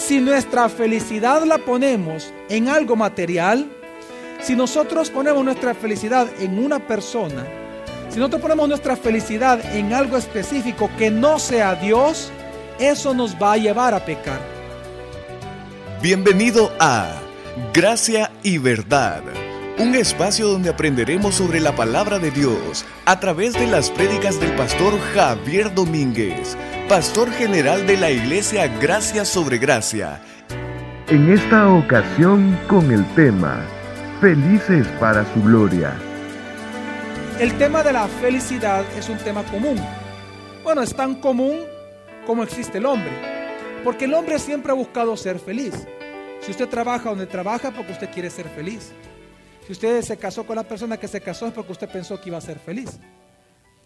Si nuestra felicidad la ponemos en algo material, si nosotros ponemos nuestra felicidad en una persona, si nosotros ponemos nuestra felicidad en algo específico que no sea Dios, eso nos va a llevar a pecar. Bienvenido a Gracia y Verdad, un espacio donde aprenderemos sobre la palabra de Dios a través de las prédicas del pastor Javier Domínguez, pastor general de la iglesia Gracia sobre Gracia. En esta ocasión con el tema Felices para su gloria. El tema de la felicidad es un tema común. Bueno, es tan común como existe el hombre. Porque el hombre siempre ha buscado ser feliz. Si usted trabaja donde trabaja, porque usted quiere ser feliz. Si usted se casó con la persona que se casó, es porque usted pensó que iba a ser feliz.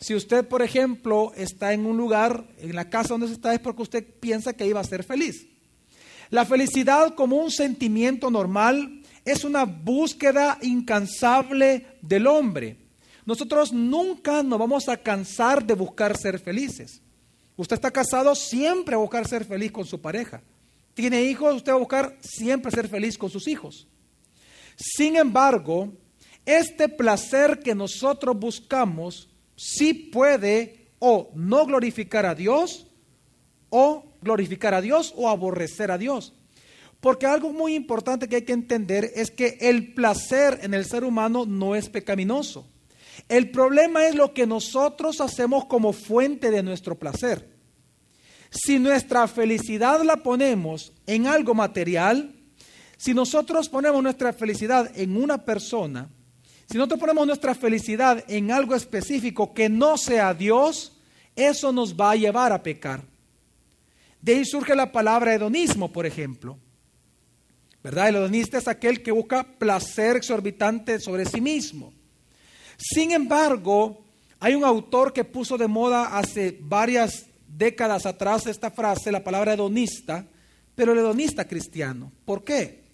Si usted, por ejemplo, está en un lugar, en la casa donde está, es porque usted piensa que iba a ser feliz. La felicidad como un sentimiento normal es una búsqueda incansable del hombre. Nosotros nunca nos vamos a cansar de buscar ser felices. Usted está casado, siempre a buscar ser feliz con su pareja. Tiene hijos, usted va a buscar siempre ser feliz con sus hijos. Sin embargo, este placer que nosotros buscamos sí puede o no glorificar a Dios o glorificar a Dios o aborrecer a Dios. Porque algo muy importante que hay que entender es que el placer en el ser humano no es pecaminoso. El problema es lo que nosotros hacemos como fuente de nuestro placer. Si nuestra felicidad la ponemos en algo material, si nosotros ponemos nuestra felicidad en una persona, si nosotros ponemos nuestra felicidad en algo específico que no sea Dios, eso nos va a llevar a pecar. De ahí surge la palabra hedonismo, por ejemplo. ¿Verdad? El hedonista es aquel que busca placer exorbitante sobre sí mismo. Sin embargo, hay un autor que puso de moda hace varias décadas atrás esta frase, la palabra hedonista, pero el hedonista cristiano. ¿Por qué?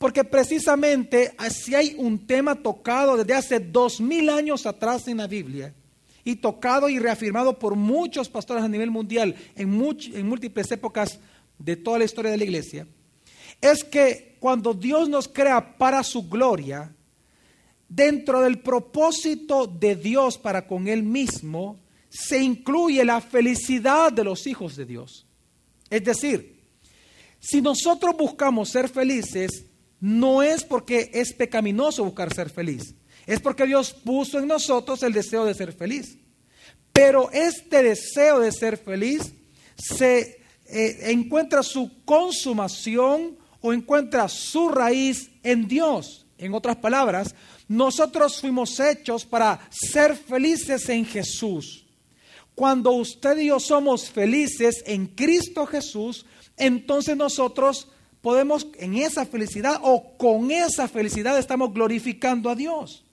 Porque precisamente si hay un tema tocado desde hace dos mil años atrás en la Biblia y tocado y reafirmado por muchos pastores a nivel mundial en, en múltiples épocas de toda la historia de la iglesia, es que cuando Dios nos crea para su gloria, dentro del propósito de Dios para con Él mismo, se incluye la felicidad de los hijos de Dios. Es decir, si nosotros buscamos ser felices, no es porque es pecaminoso buscar ser feliz, es porque Dios puso en nosotros el deseo de ser feliz. Pero este deseo de ser feliz se eh, encuentra su consumación o encuentra su raíz en Dios. En otras palabras, nosotros fuimos hechos para ser felices en Jesús. Cuando usted y yo somos felices en Cristo Jesús, entonces nosotros podemos en esa felicidad o con esa felicidad estamos glorificando a Dios.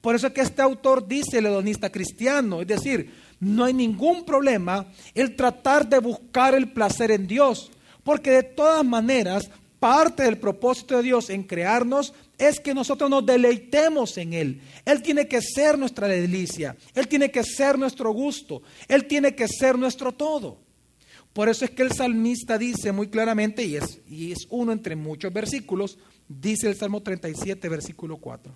Por eso es que este autor dice, el hedonista cristiano, es decir, no hay ningún problema el tratar de buscar el placer en Dios, porque de todas maneras parte del propósito de Dios en crearnos es que nosotros nos deleitemos en Él. Él tiene que ser nuestra delicia, Él tiene que ser nuestro gusto, Él tiene que ser nuestro todo. Por eso es que el salmista dice muy claramente, y es, y es uno entre muchos versículos, dice el Salmo 37, versículo 4.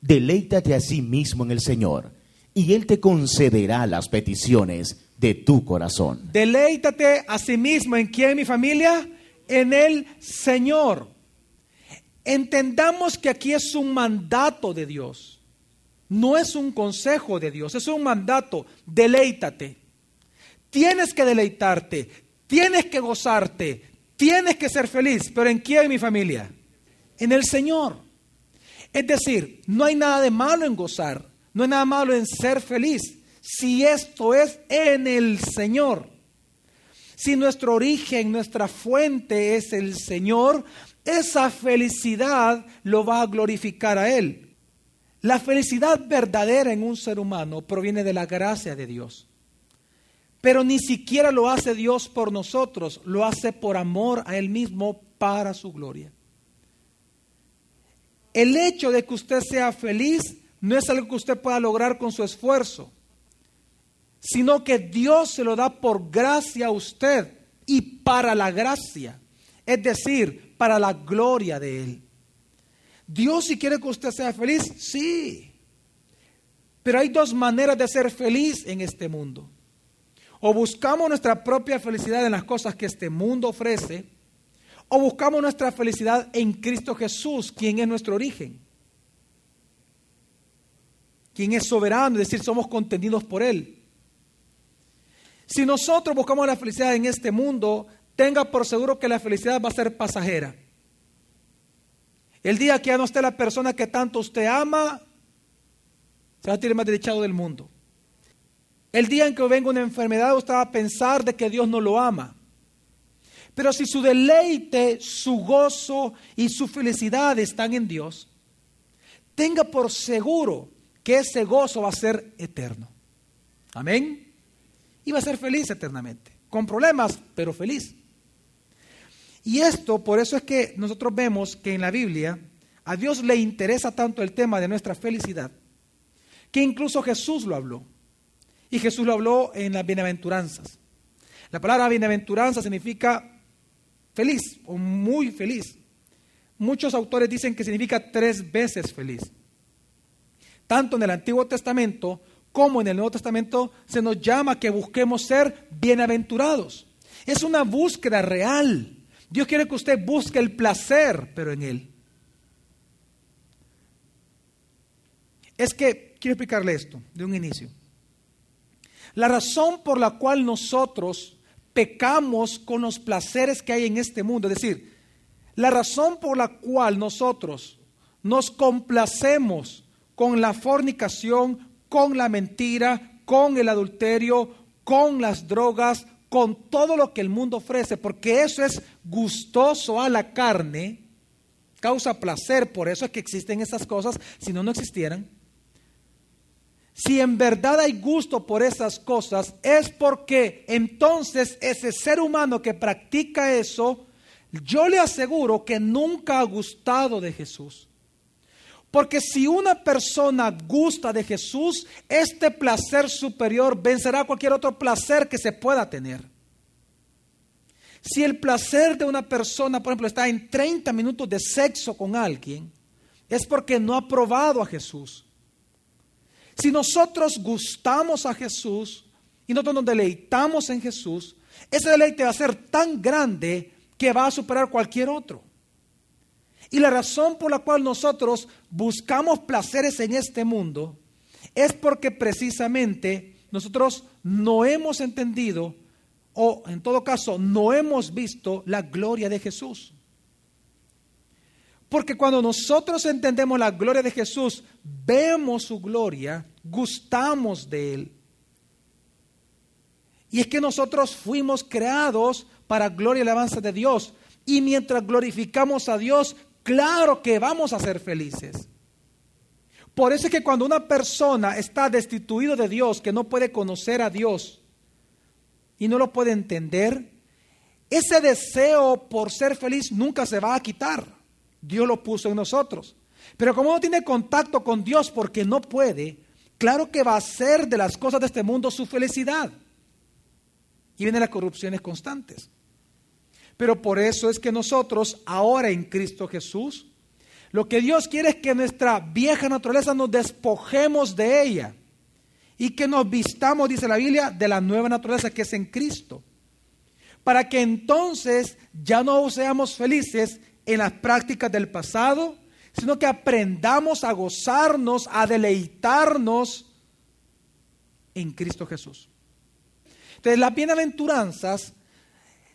Deleítate a sí mismo en el Señor, y Él te concederá las peticiones de tu corazón. Deleítate a sí mismo en quién, mi familia? En el Señor. Entendamos que aquí es un mandato de Dios. No es un consejo de Dios, es un mandato. Deleítate. Tienes que deleitarte, tienes que gozarte, tienes que ser feliz. ¿Pero en quién, mi familia? En el Señor. Es decir, no hay nada de malo en gozar, no hay nada malo en ser feliz, si esto es en el Señor. Si nuestro origen, nuestra fuente es el Señor, esa felicidad lo va a glorificar a Él. La felicidad verdadera en un ser humano proviene de la gracia de Dios. Pero ni siquiera lo hace Dios por nosotros, lo hace por amor a Él mismo para su gloria. El hecho de que usted sea feliz no es algo que usted pueda lograr con su esfuerzo, sino que Dios se lo da por gracia a usted y para la gracia. Es decir, para la gloria de Él. Dios si quiere que usted sea feliz, sí. Pero hay dos maneras de ser feliz en este mundo. O buscamos nuestra propia felicidad en las cosas que este mundo ofrece, o buscamos nuestra felicidad en Cristo Jesús, quien es nuestro origen, quien es soberano, es decir, somos contenidos por Él. Si nosotros buscamos la felicidad en este mundo, tenga por seguro que la felicidad va a ser pasajera. El día que ya no esté la persona que tanto usted ama, se va a tirar más derechado del mundo. El día en que venga una enfermedad, usted va a pensar de que Dios no lo ama. Pero si su deleite, su gozo y su felicidad están en Dios, tenga por seguro que ese gozo va a ser eterno. Amén. Y va a ser feliz eternamente. Con problemas, pero feliz. Y esto, por eso es que nosotros vemos que en la Biblia a Dios le interesa tanto el tema de nuestra felicidad, que incluso Jesús lo habló. Y Jesús lo habló en las bienaventuranzas. La palabra bienaventuranza significa feliz o muy feliz. Muchos autores dicen que significa tres veces feliz. Tanto en el Antiguo Testamento como en el Nuevo Testamento se nos llama que busquemos ser bienaventurados. Es una búsqueda real. Dios quiere que usted busque el placer, pero en Él. Es que, quiero explicarle esto de un inicio. La razón por la cual nosotros pecamos con los placeres que hay en este mundo, es decir, la razón por la cual nosotros nos complacemos con la fornicación, con la mentira, con el adulterio, con las drogas, con todo lo que el mundo ofrece, porque eso es gustoso a la carne, causa placer, por eso es que existen esas cosas, si no, no existieran. Si en verdad hay gusto por esas cosas, es porque entonces ese ser humano que practica eso, yo le aseguro que nunca ha gustado de Jesús. Porque si una persona gusta de Jesús, este placer superior vencerá cualquier otro placer que se pueda tener. Si el placer de una persona, por ejemplo, está en 30 minutos de sexo con alguien, es porque no ha probado a Jesús. Si nosotros gustamos a Jesús y nosotros nos deleitamos en Jesús, ese deleite va a ser tan grande que va a superar cualquier otro. Y la razón por la cual nosotros buscamos placeres en este mundo es porque precisamente nosotros no hemos entendido o en todo caso no hemos visto la gloria de Jesús. Porque cuando nosotros entendemos la gloria de Jesús, vemos su gloria, gustamos de Él. Y es que nosotros fuimos creados para gloria y alabanza de Dios. Y mientras glorificamos a Dios, claro que vamos a ser felices. Por eso es que cuando una persona está destituido de Dios, que no puede conocer a Dios y no lo puede entender, ese deseo por ser feliz nunca se va a quitar. Dios lo puso en nosotros. Pero como no tiene contacto con Dios porque no puede, claro que va a ser de las cosas de este mundo su felicidad. Y vienen las corrupciones constantes. Pero por eso es que nosotros, ahora en Cristo Jesús, lo que Dios quiere es que nuestra vieja naturaleza nos despojemos de ella y que nos vistamos, dice la Biblia, de la nueva naturaleza que es en Cristo. Para que entonces ya no seamos felices en las prácticas del pasado, sino que aprendamos a gozarnos, a deleitarnos en Cristo Jesús. Entonces las bienaventuranzas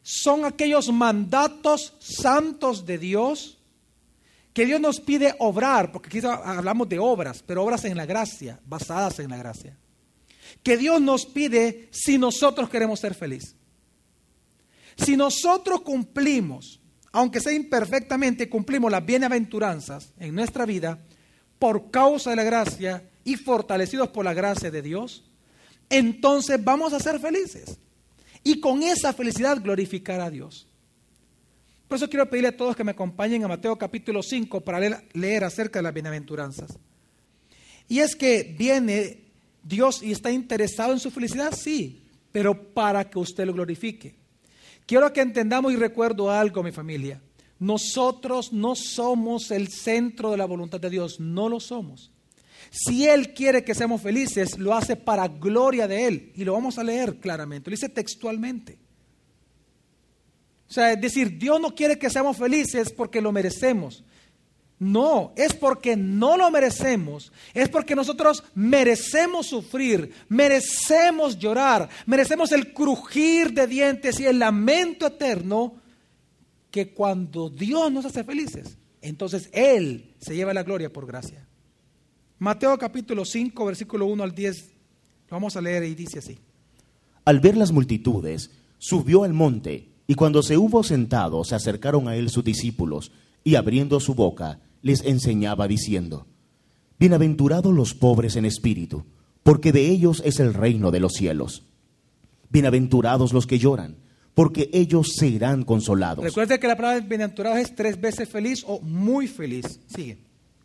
son aquellos mandatos santos de Dios que Dios nos pide obrar, porque aquí hablamos de obras, pero obras en la gracia, basadas en la gracia. Que Dios nos pide si nosotros queremos ser felices. Si nosotros cumplimos, aunque sea imperfectamente, cumplimos las bienaventuranzas en nuestra vida, por causa de la gracia y fortalecidos por la gracia de Dios, entonces vamos a ser felices y con esa felicidad glorificar a Dios. Por eso quiero pedirle a todos que me acompañen a Mateo capítulo 5 para leer, acerca de las bienaventuranzas. Y es que viene Dios y está interesado en su felicidad, sí, pero para que usted lo glorifique. Quiero que entendamos y recuerdo algo, mi familia. Nosotros no somos el centro de la voluntad de Dios, no lo somos. Si Él quiere que seamos felices, lo hace para gloria de Él. Y lo vamos a leer claramente, lo dice textualmente. O sea, es decir, Dios no quiere que seamos felices porque lo merecemos. No, es porque no lo merecemos. Es porque nosotros merecemos sufrir, merecemos llorar, merecemos el crujir de dientes y el lamento eterno que cuando Dios nos hace felices, entonces Él se lleva la gloria por gracia. Mateo capítulo 5, versículo 1 al 10, lo vamos a leer y dice así. Al ver las multitudes, subió al monte, y cuando se hubo sentado, se acercaron a él sus discípulos, y abriendo su boca, les enseñaba diciendo, Bienaventurados los pobres en espíritu, porque de ellos es el reino de los cielos. Bienaventurados los que lloran, porque ellos serán consolados. Recuerde que la palabra bienaventurado es tres veces feliz o muy feliz. Sigue.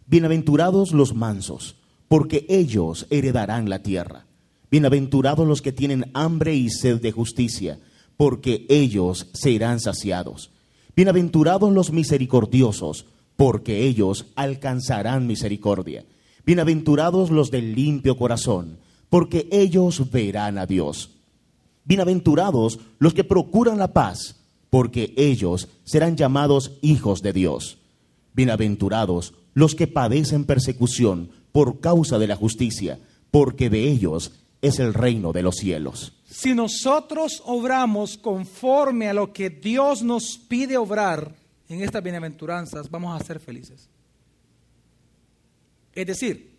Bienaventurados los mansos, porque ellos heredarán la tierra. Bienaventurados los que tienen hambre y sed de justicia, porque ellos serán saciados. Bienaventurados los misericordiosos, porque ellos alcanzarán misericordia. Bienaventurados los del limpio corazón, porque ellos verán a Dios. Bienaventurados los que procuran la paz, porque ellos serán llamados hijos de Dios. Bienaventurados los que padecen persecución por causa de la justicia, porque de ellos es el reino de los cielos. Si nosotros obramos conforme a lo que Dios nos pide obrar, en estas bienaventuranzas vamos a ser felices. Es decir,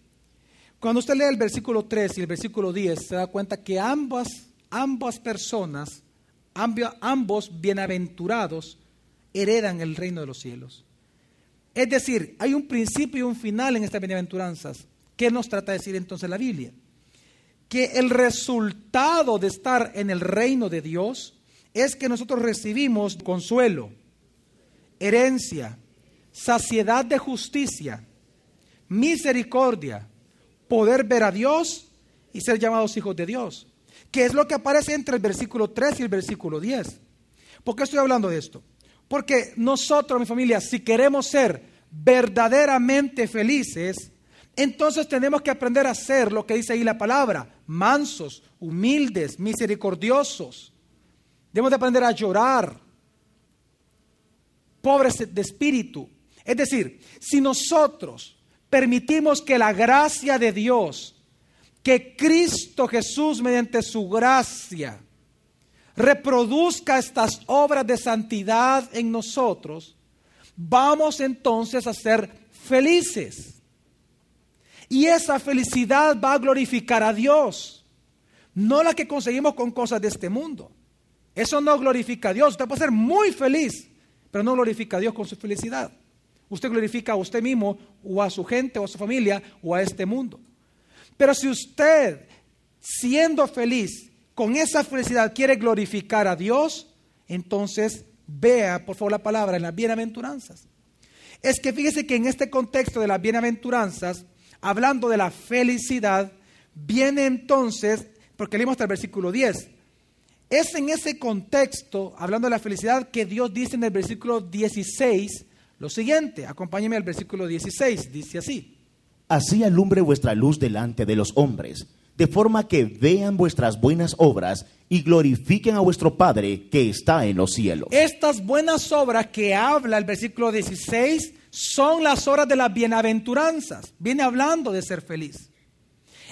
cuando usted lee el versículo 3 y el versículo 10, se da cuenta que ambas, ambas personas, ambos bienaventurados, heredan el reino de los cielos. Es decir, hay un principio y un final en estas bienaventuranzas. ¿Qué nos trata de decir entonces la Biblia? Que el resultado de estar en el reino de Dios es que nosotros recibimos consuelo, herencia, saciedad de justicia, misericordia, poder ver a Dios y ser llamados hijos de Dios. ¿Qué es lo que aparece entre el versículo 3 y el versículo 10? ¿Por qué estoy hablando de esto? Porque nosotros, mi familia, si queremos ser verdaderamente felices, entonces tenemos que aprender a ser lo que dice ahí la palabra, mansos, humildes, misericordiosos. Debemos de aprender a llorar, pobres de espíritu. Es decir, si nosotros permitimos que la gracia de Dios, que Cristo Jesús mediante su gracia, reproduzca estas obras de santidad en nosotros, vamos entonces a ser felices. Y esa felicidad va a glorificar a Dios, no la que conseguimos con cosas de este mundo. Eso no glorifica a Dios. Usted puede ser muy feliz pero no glorifica a Dios con su felicidad. Usted glorifica a usted mismo o a su gente o a su familia o a este mundo. Pero si usted, siendo feliz, con esa felicidad quiere glorificar a Dios, entonces vea, por favor, la palabra en las bienaventuranzas. Es que fíjese que en este contexto de las bienaventuranzas, hablando de la felicidad, viene entonces, porque leímos hasta el versículo 10, es en ese contexto, hablando de la felicidad, que Dios dice en el versículo 16 lo siguiente. Acompáñeme al versículo 16, dice así. Así alumbre vuestra luz delante de los hombres, de forma que vean vuestras buenas obras y glorifiquen a vuestro Padre que está en los cielos. Estas buenas obras que habla el versículo 16 son las obras de las bienaventuranzas. Viene hablando de ser feliz.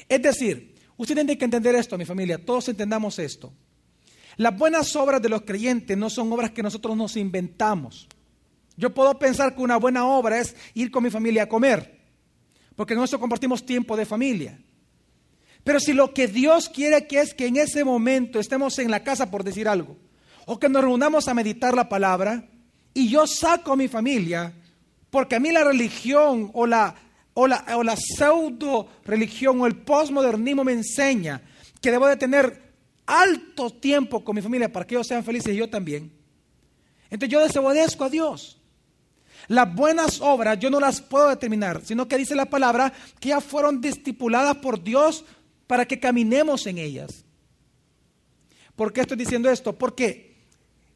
Es decir, usted tiene que entender esto, mi familia, todos entendamos esto. Las buenas obras de los creyentes no son obras que nosotros nos inventamos. Yo puedo pensar que una buena obra es ir con mi familia a comer, porque eso compartimos tiempo de familia. Pero si lo que Dios quiere que es que en ese momento estemos en la casa, por decir algo, o que nos reunamos a meditar la palabra, y yo saco a mi familia, porque a mí la religión o la, o la, o la pseudo religión o el postmodernismo me enseña que debo de tener alto tiempo con mi familia para que ellos sean felices y yo también. Entonces yo desobedezco a Dios. Las buenas obras yo no las puedo determinar, sino que dice la palabra que ya fueron estipuladas por Dios para que caminemos en ellas. ¿Por qué estoy diciendo esto? Porque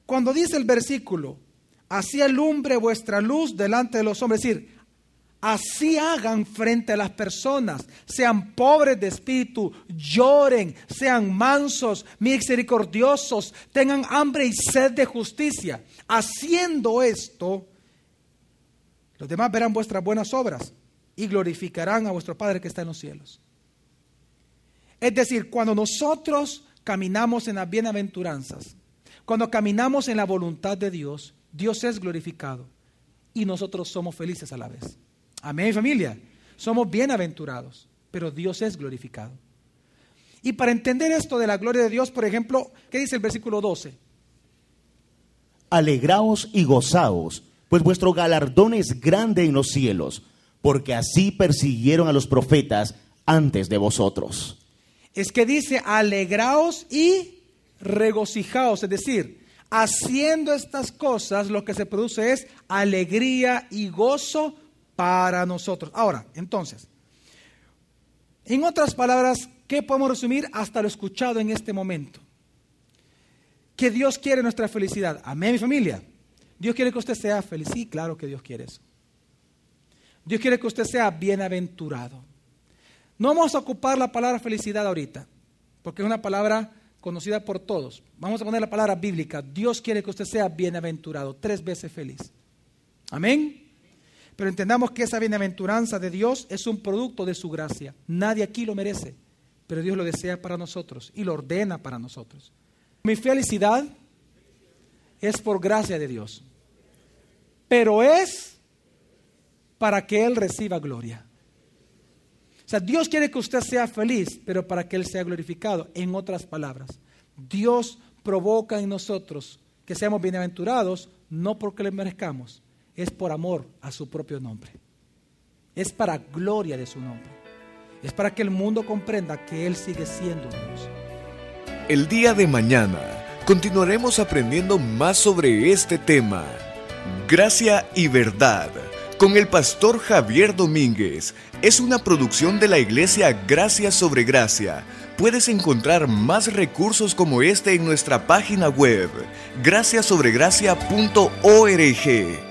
Cuando dice el versículo, así alumbre vuestra luz delante de los hombres, es decir, así hagan frente a las personas, sean pobres de espíritu, lloren, sean mansos, misericordiosos, tengan hambre y sed de justicia. Haciendo esto, los demás verán vuestras buenas obras y glorificarán a vuestro Padre que está en los cielos. Es decir, cuando nosotros caminamos en las bienaventuranzas, cuando caminamos en la voluntad de Dios, Dios es glorificado y nosotros somos felices a la vez. Amén, familia. Somos bienaventurados, pero Dios es glorificado. Y para entender esto de la gloria de Dios, por ejemplo, ¿qué dice el versículo 12? Alegraos y gozaos, pues vuestro galardón es grande en los cielos, porque así persiguieron a los profetas antes de vosotros. Es que dice, alegraos y regocijaos, es decir, haciendo estas cosas lo que se produce es alegría y gozo para nosotros. Ahora, entonces, en otras palabras, ¿qué podemos resumir hasta lo escuchado en este momento? Que Dios quiere nuestra felicidad. Amén, mi familia. Dios quiere que usted sea feliz. Sí, claro que Dios quiere eso. Dios quiere que usted sea bienaventurado. No vamos a ocupar la palabra felicidad ahorita, porque es una palabra conocida por todos. Vamos a poner la palabra bíblica. Dios quiere que usted sea bienaventurado, tres veces feliz. Amén. Pero entendamos que esa bienaventuranza de Dios es un producto de su gracia. Nadie aquí lo merece, pero Dios lo desea para nosotros y lo ordena para nosotros. Mi felicidad es por gracia de Dios, pero es para que Él reciba gloria. O sea, Dios quiere que usted sea feliz, pero para que Él sea glorificado. En otras palabras, Dios provoca en nosotros que seamos bienaventurados, no porque le merezcamos, es por amor a su propio nombre. Es para gloria de su nombre. Es para que el mundo comprenda que Él sigue siendo Dios. El día de mañana continuaremos aprendiendo más sobre este tema. Gracia y verdad con el pastor Javier Domínguez. Es una producción de la iglesia Gracia sobre Gracia. Puedes encontrar más recursos como este en nuestra página web, graciasobregracia.org.